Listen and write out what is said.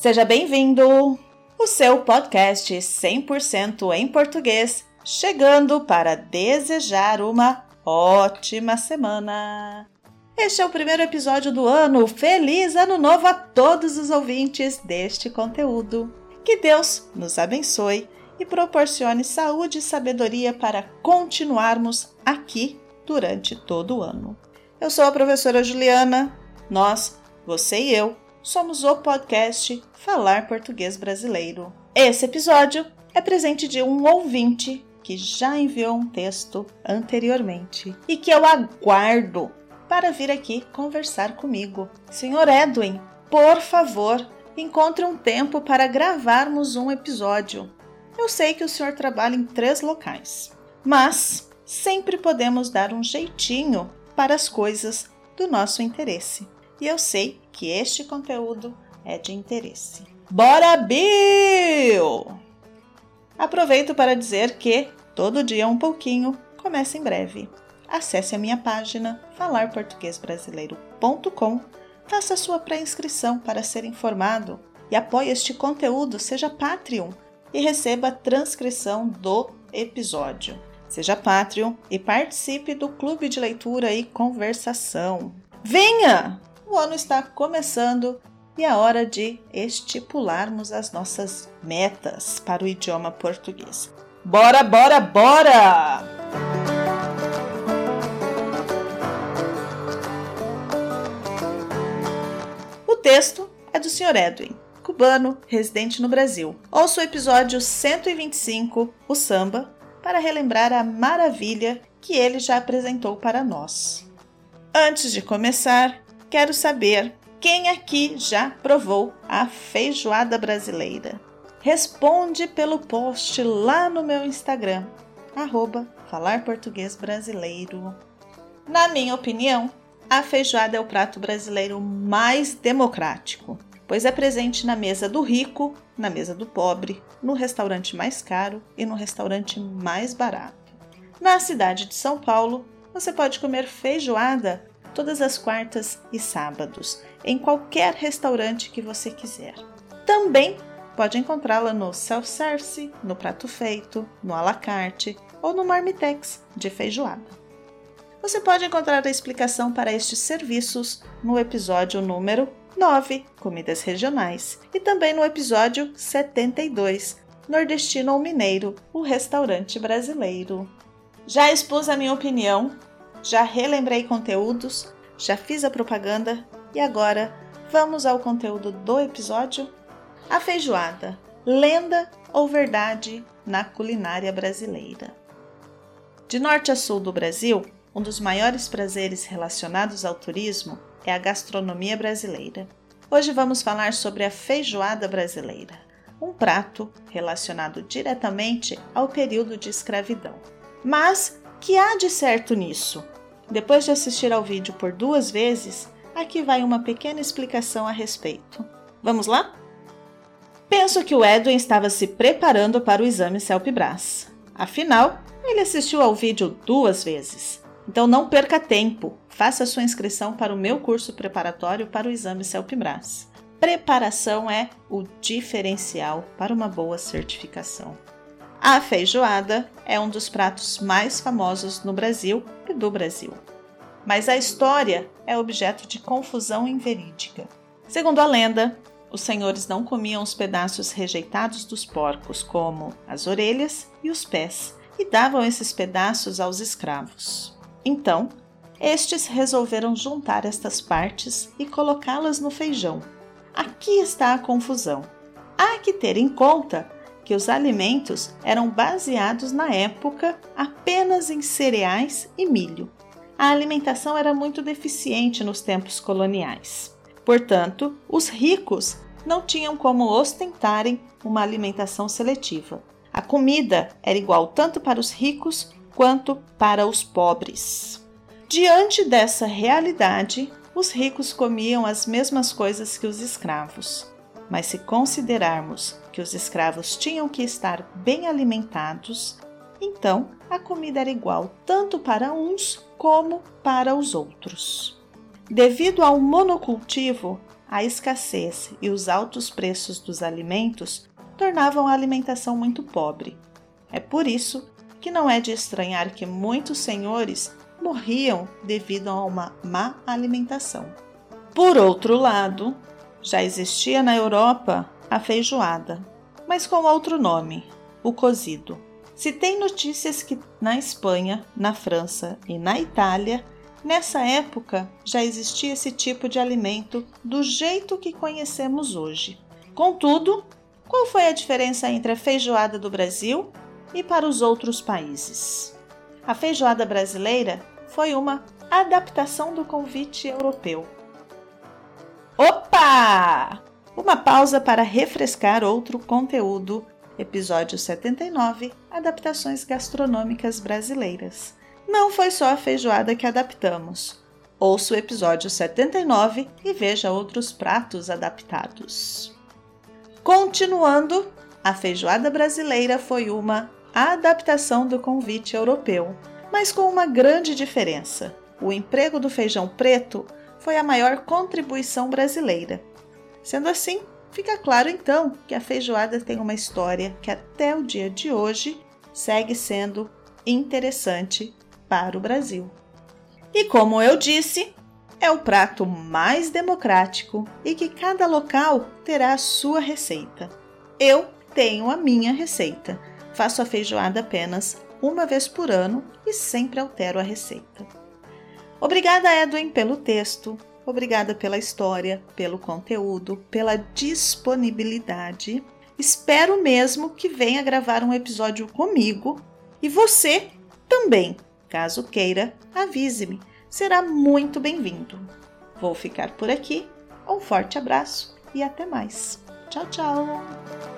Seja bem-vindo! O seu podcast 100% em português, chegando para desejar uma ótima semana! Este é o primeiro episódio do ano. Feliz Ano Novo a todos os ouvintes deste conteúdo. Que Deus nos abençoe e proporcione saúde e sabedoria para continuarmos aqui durante todo o ano. Eu sou a professora Juliana. Nós, você e eu, somos o podcast Falar Português Brasileiro. Esse episódio é presente de um ouvinte que já enviou um texto anteriormente e que eu aguardo para vir aqui conversar comigo. Senhor Edwin, por favor, encontre um tempo para gravarmos um episódio. Eu sei que o senhor trabalha em três locais, mas sempre podemos dar um jeitinho para as coisas do nosso interesse. E eu sei que este conteúdo é de interesse. Bora, Bill! Aproveito para dizer que todo dia um pouquinho começa em breve acesse a minha página falarportuguesbrasileiro.com, faça sua pré-inscrição para ser informado e apoie este conteúdo, seja Patreon e receba a transcrição do episódio. Seja Patreon e participe do clube de leitura e conversação. Venha! O ano está começando e é hora de estipularmos as nossas metas para o idioma português. Bora, bora, bora! texto é do Sr. Edwin, cubano, residente no Brasil. Ouça o episódio 125, o samba, para relembrar a maravilha que ele já apresentou para nós. Antes de começar, quero saber quem aqui já provou a feijoada brasileira. Responde pelo post lá no meu Instagram, arroba Falar Português Brasileiro. Na minha opinião, a feijoada é o prato brasileiro mais democrático, pois é presente na mesa do rico, na mesa do pobre, no restaurante mais caro e no restaurante mais barato. Na cidade de São Paulo, você pode comer feijoada todas as quartas e sábados, em qualquer restaurante que você quiser. Também pode encontrá-la no self-service, no prato feito, no à la carte ou no marmitex de feijoada. Você pode encontrar a explicação para estes serviços no episódio número 9, Comidas Regionais, e também no episódio 72, Nordestino ou Mineiro, o restaurante brasileiro. Já expus a minha opinião, já relembrei conteúdos, já fiz a propaganda e agora vamos ao conteúdo do episódio? A feijoada, lenda ou verdade na culinária brasileira. De norte a sul do Brasil, um dos maiores prazeres relacionados ao turismo é a gastronomia brasileira. Hoje vamos falar sobre a feijoada brasileira, um prato relacionado diretamente ao período de escravidão. Mas que há de certo nisso? Depois de assistir ao vídeo por duas vezes, aqui vai uma pequena explicação a respeito. Vamos lá? Penso que o Edwin estava se preparando para o exame CELPE-BRAS. Afinal, ele assistiu ao vídeo duas vezes. Então não perca tempo, faça sua inscrição para o meu curso preparatório para o exame CELPE-BRAS. Preparação é o diferencial para uma boa certificação. A feijoada é um dos pratos mais famosos no Brasil e do Brasil. Mas a história é objeto de confusão inverídica. Segundo a lenda, os senhores não comiam os pedaços rejeitados dos porcos, como as orelhas e os pés, e davam esses pedaços aos escravos. Então, estes resolveram juntar estas partes e colocá-las no feijão. Aqui está a confusão. Há que ter em conta que os alimentos eram baseados na época apenas em cereais e milho. A alimentação era muito deficiente nos tempos coloniais. Portanto, os ricos não tinham como ostentarem uma alimentação seletiva. A comida era igual tanto para os ricos quanto para os pobres. Diante dessa realidade, os ricos comiam as mesmas coisas que os escravos. Mas se considerarmos que os escravos tinham que estar bem alimentados, então a comida era igual tanto para uns como para os outros. Devido ao monocultivo, a escassez e os altos preços dos alimentos tornavam a alimentação muito pobre. É por isso que não é de estranhar que muitos senhores morriam devido a uma má alimentação. Por outro lado, já existia na Europa a feijoada, mas com outro nome, o cozido. Se tem notícias que na Espanha, na França e na Itália, nessa época já existia esse tipo de alimento do jeito que conhecemos hoje. Contudo, qual foi a diferença entre a feijoada do Brasil e para os outros países? A feijoada brasileira foi uma adaptação do convite europeu. Opa! Uma pausa para refrescar outro conteúdo. Episódio 79 Adaptações gastronômicas brasileiras. Não foi só a feijoada que adaptamos. Ouça o episódio 79 e veja outros pratos adaptados. Continuando, a feijoada brasileira foi uma adaptação do convite europeu, mas com uma grande diferença. O emprego do feijão preto foi a maior contribuição brasileira. Sendo assim, fica claro então que a feijoada tem uma história que até o dia de hoje segue sendo interessante para o Brasil. E como eu disse, é o prato mais democrático e que cada local terá a sua receita. Eu tenho a minha receita. Faço a feijoada apenas uma vez por ano e sempre altero a receita. Obrigada, Edwin, pelo texto. Obrigada pela história, pelo conteúdo, pela disponibilidade. Espero mesmo que venha gravar um episódio comigo e você também. Caso queira, avise-me. Será muito bem-vindo. Vou ficar por aqui. Um forte abraço e até mais. Tchau, tchau!